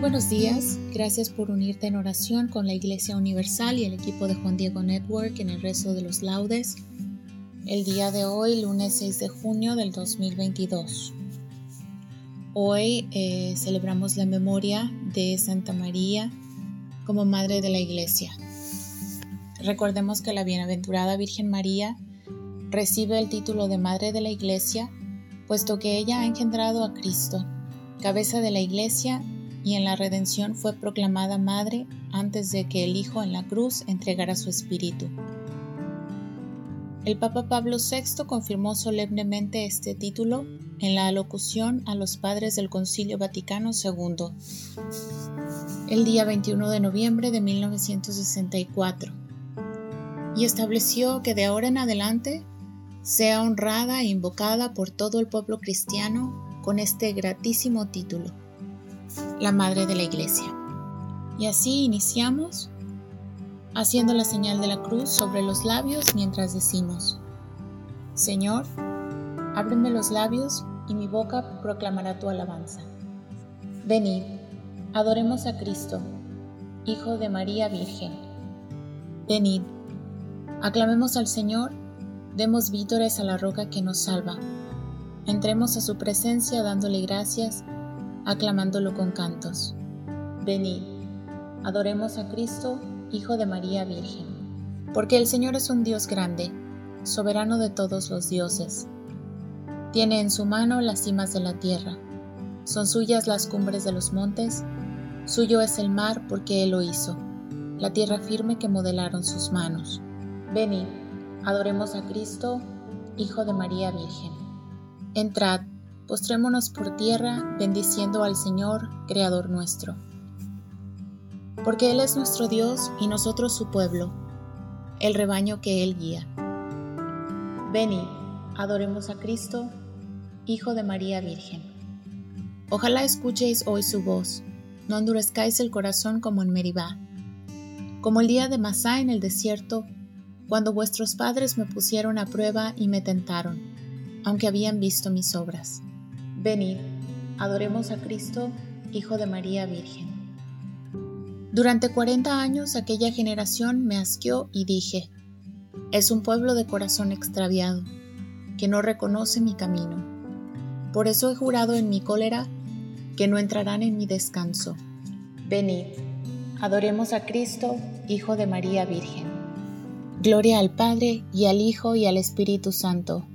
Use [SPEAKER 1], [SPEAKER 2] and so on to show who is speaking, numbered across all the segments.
[SPEAKER 1] Buenos días, gracias por unirte en oración con la Iglesia Universal y el equipo de Juan Diego Network en el resto de los laudes. El día de hoy, lunes 6 de junio del 2022. Hoy eh, celebramos la memoria de Santa María como Madre de la Iglesia. Recordemos que la Bienaventurada Virgen María recibe el título de Madre de la Iglesia, puesto que ella ha engendrado a Cristo, cabeza de la Iglesia y en la redención fue proclamada madre antes de que el Hijo en la cruz entregara su espíritu. El Papa Pablo VI confirmó solemnemente este título en la alocución a los padres del Concilio Vaticano II el día 21 de noviembre de 1964 y estableció que de ahora en adelante sea honrada e invocada por todo el pueblo cristiano con este gratísimo título la Madre de la Iglesia. Y así iniciamos haciendo la señal de la cruz sobre los labios mientras decimos, Señor, ábreme los labios y mi boca proclamará tu alabanza. Venid, adoremos a Cristo, Hijo de María Virgen. Venid, aclamemos al Señor, demos vítores a la roca que nos salva. Entremos a su presencia dándole gracias aclamándolo con cantos. Venid, adoremos a Cristo, Hijo de María Virgen, porque el Señor es un Dios grande, soberano de todos los dioses. Tiene en su mano las cimas de la tierra, son suyas las cumbres de los montes, suyo es el mar porque Él lo hizo, la tierra firme que modelaron sus manos. Venid, adoremos a Cristo, Hijo de María Virgen. Entrad, postrémonos por tierra bendiciendo al Señor, Creador nuestro. Porque Él es nuestro Dios y nosotros su pueblo, el rebaño que Él guía. Venid, adoremos a Cristo, Hijo de María Virgen. Ojalá escuchéis hoy su voz, no endurezcáis el corazón como en Meribá, como el día de Masá en el desierto, cuando vuestros padres me pusieron a prueba y me tentaron, aunque habían visto mis obras. Venid, adoremos a Cristo, Hijo de María Virgen. Durante cuarenta años aquella generación me asqueó y dije, es un pueblo de corazón extraviado, que no reconoce mi camino. Por eso he jurado en mi cólera que no entrarán en mi descanso. Venid, adoremos a Cristo, Hijo de María Virgen. Gloria al Padre y al Hijo y al Espíritu Santo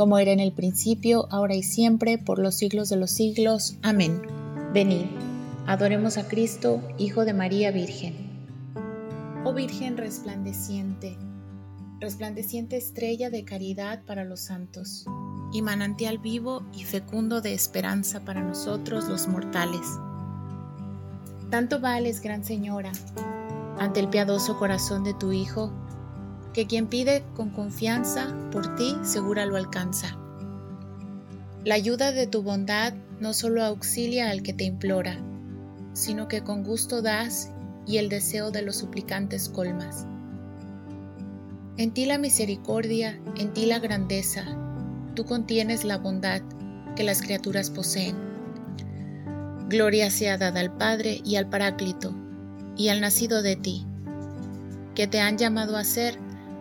[SPEAKER 1] como era en el principio, ahora y siempre, por los siglos de los siglos. Amén. Venid, adoremos a Cristo, Hijo de María Virgen. Oh Virgen resplandeciente, resplandeciente estrella de caridad para los santos, y manantial vivo y fecundo de esperanza para nosotros los mortales. Tanto vales, Gran Señora, ante el piadoso corazón de tu Hijo, que quien pide con confianza por ti segura lo alcanza. La ayuda de tu bondad no solo auxilia al que te implora, sino que con gusto das y el deseo de los suplicantes colmas. En ti la misericordia, en ti la grandeza, tú contienes la bondad que las criaturas poseen. Gloria sea dada al Padre y al Paráclito, y al nacido de ti, que te han llamado a ser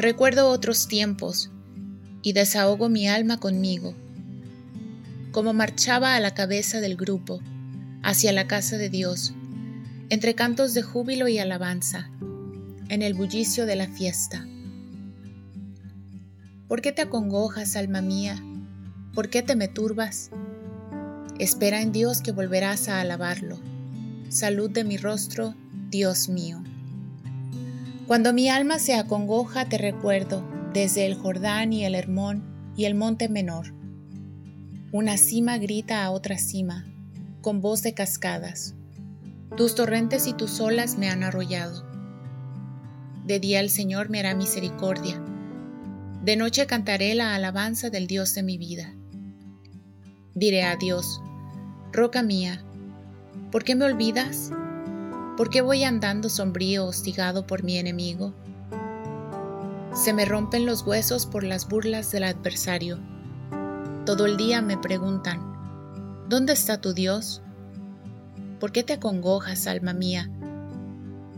[SPEAKER 1] Recuerdo otros tiempos y desahogo mi alma conmigo. Como marchaba a la cabeza del grupo, hacia la casa de Dios, entre cantos de júbilo y alabanza, en el bullicio de la fiesta. ¿Por qué te acongojas, alma mía? ¿Por qué te me turbas? Espera en Dios que volverás a alabarlo. Salud de mi rostro, Dios mío. Cuando mi alma se acongoja, te recuerdo desde el Jordán y el Hermón y el monte menor. Una cima grita a otra cima, con voz de cascadas. Tus torrentes y tus olas me han arrollado. De día el Señor me hará misericordia. De noche cantaré la alabanza del Dios de mi vida. Diré a Dios, Roca mía, ¿por qué me olvidas? ¿Por qué voy andando sombrío hostigado por mi enemigo? Se me rompen los huesos por las burlas del adversario. Todo el día me preguntan, ¿Dónde está tu Dios? ¿Por qué te acongojas, alma mía?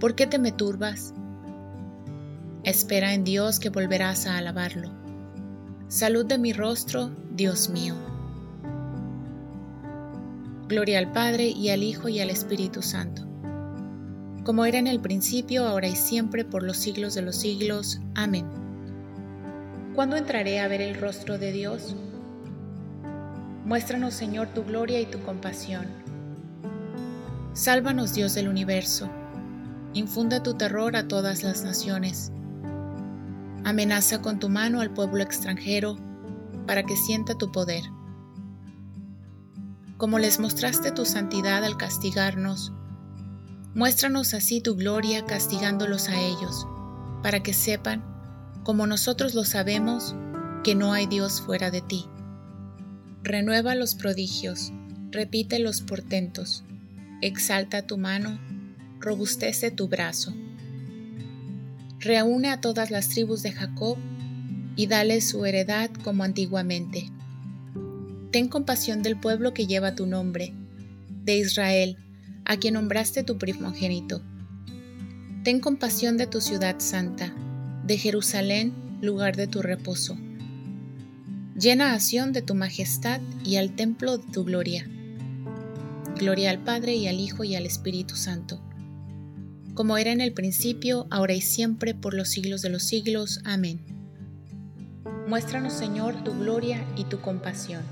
[SPEAKER 1] ¿Por qué te me turbas? Espera en Dios que volverás a alabarlo. Salud de mi rostro, Dios mío. Gloria al Padre y al Hijo y al Espíritu Santo. Como era en el principio, ahora y siempre, por los siglos de los siglos. Amén. ¿Cuándo entraré a ver el rostro de Dios? Muéstranos, Señor, tu gloria y tu compasión. Sálvanos, Dios del universo. Infunda tu terror a todas las naciones. Amenaza con tu mano al pueblo extranjero para que sienta tu poder. Como les mostraste tu santidad al castigarnos, muéstranos así tu gloria castigándolos a ellos, para que sepan, como nosotros lo sabemos, que no hay Dios fuera de ti. Renueva los prodigios, repite los portentos, exalta tu mano, robustece tu brazo. Reúne a todas las tribus de Jacob y dale su heredad como antiguamente. Ten compasión del pueblo que lleva tu nombre, de Israel, a quien nombraste tu primogénito. Ten compasión de tu ciudad santa, de Jerusalén, lugar de tu reposo. Llena a Sión de tu majestad y al templo de tu gloria. Gloria al Padre y al Hijo y al Espíritu Santo, como era en el principio, ahora y siempre, por los siglos de los siglos. Amén. Muéstranos, Señor, tu gloria y tu compasión.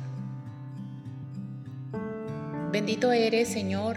[SPEAKER 1] Bendito eres, Señor,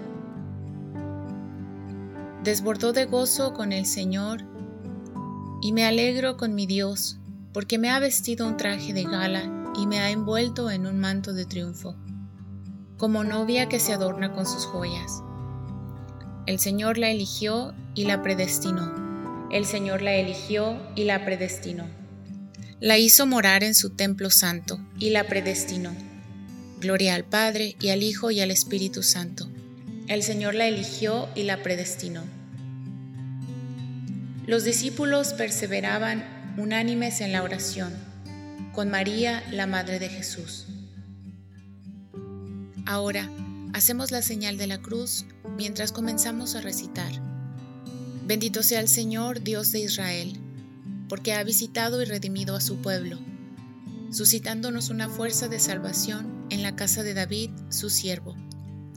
[SPEAKER 1] Desbordó de gozo con el Señor, y me alegro con mi Dios, porque me ha vestido un traje de gala y me ha envuelto en un manto de triunfo como novia que se adorna con sus joyas. El Señor la eligió y la predestinó, El Señor la eligió y la predestinó. La hizo morar en su templo santo y la predestinó. Gloria al Padre y al Hijo y al Espíritu Santo. El Señor la eligió y la predestinó. Los discípulos perseveraban unánimes en la oración, con María, la Madre de Jesús. Ahora, hacemos la señal de la cruz mientras comenzamos a recitar. Bendito sea el Señor, Dios de Israel, porque ha visitado y redimido a su pueblo, suscitándonos una fuerza de salvación en la casa de David, su siervo,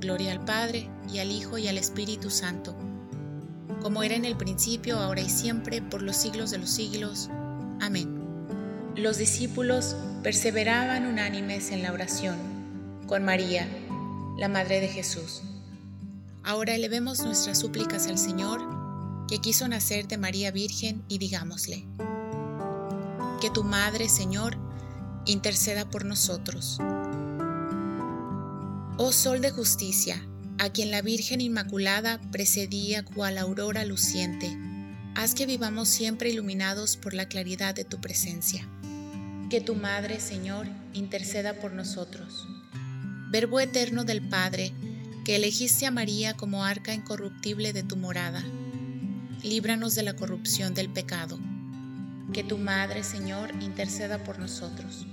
[SPEAKER 1] Gloria al Padre, y al Hijo, y al Espíritu Santo, como era en el principio, ahora y siempre, por los siglos de los siglos. Amén. Los discípulos perseveraban unánimes en la oración con María, la Madre de Jesús. Ahora elevemos nuestras súplicas al Señor, que quiso nacer de María Virgen, y digámosle, que tu Madre, Señor, interceda por nosotros. Oh Sol de justicia, a quien la Virgen Inmaculada precedía cual aurora luciente, haz que vivamos siempre iluminados por la claridad de tu presencia. Que tu Madre, Señor, interceda por nosotros. Verbo eterno del Padre, que elegiste a María como arca incorruptible de tu morada. Líbranos de la corrupción del pecado. Que tu Madre, Señor, interceda por nosotros.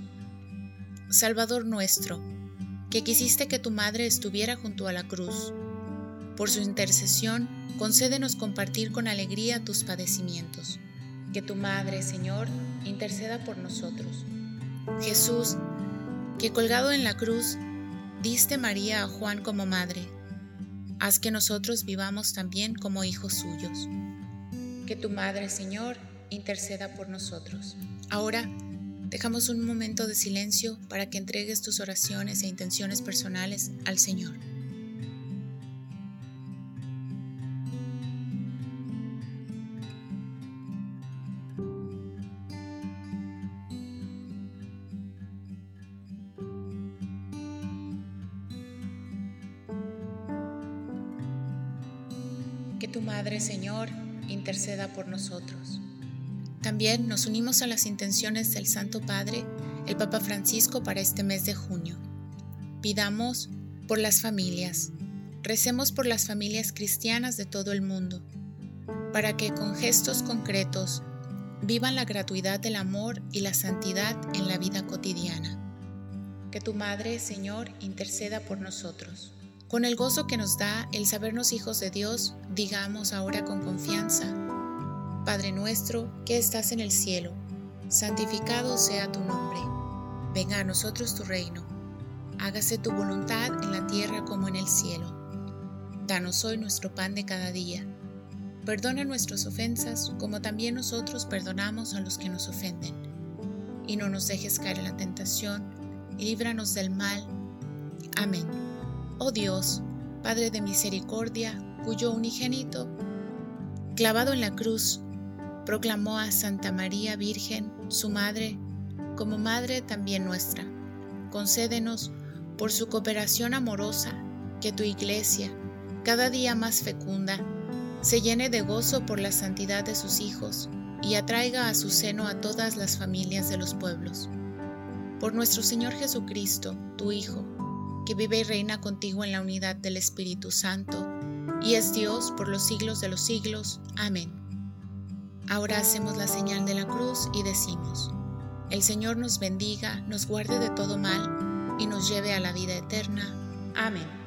[SPEAKER 1] Salvador nuestro, que quisiste que tu Madre estuviera junto a la cruz. Por su intercesión, concédenos compartir con alegría tus padecimientos. Que tu Madre, Señor, interceda por nosotros. Jesús, que colgado en la cruz, Diste María a Juan como madre. Haz que nosotros vivamos también como hijos suyos. Que tu Madre, Señor, interceda por nosotros. Ahora, dejamos un momento de silencio para que entregues tus oraciones e intenciones personales al Señor. que tu Madre, Señor, interceda por nosotros. También nos unimos a las intenciones del Santo Padre, el Papa Francisco, para este mes de junio. Pidamos por las familias, recemos por las familias cristianas de todo el mundo, para que con gestos concretos vivan la gratuidad del amor y la santidad en la vida cotidiana. Que tu Madre, Señor, interceda por nosotros. Con el gozo que nos da el sabernos hijos de Dios, digamos ahora con confianza, Padre nuestro que estás en el cielo, santificado sea tu nombre. Venga a nosotros tu reino. Hágase tu voluntad en la tierra como en el cielo. Danos hoy nuestro pan de cada día. Perdona nuestras ofensas como también nosotros perdonamos a los que nos ofenden. Y no nos dejes caer en la tentación, y líbranos del mal. Amén. Oh Dios, Padre de misericordia, cuyo unigénito, clavado en la cruz, proclamó a Santa María Virgen, su Madre, como Madre también nuestra. Concédenos, por su cooperación amorosa, que tu Iglesia, cada día más fecunda, se llene de gozo por la santidad de sus hijos y atraiga a su seno a todas las familias de los pueblos. Por nuestro Señor Jesucristo, tu Hijo, que vive y reina contigo en la unidad del Espíritu Santo, y es Dios por los siglos de los siglos. Amén. Ahora hacemos la señal de la cruz y decimos, el Señor nos bendiga, nos guarde de todo mal y nos lleve a la vida eterna. Amén.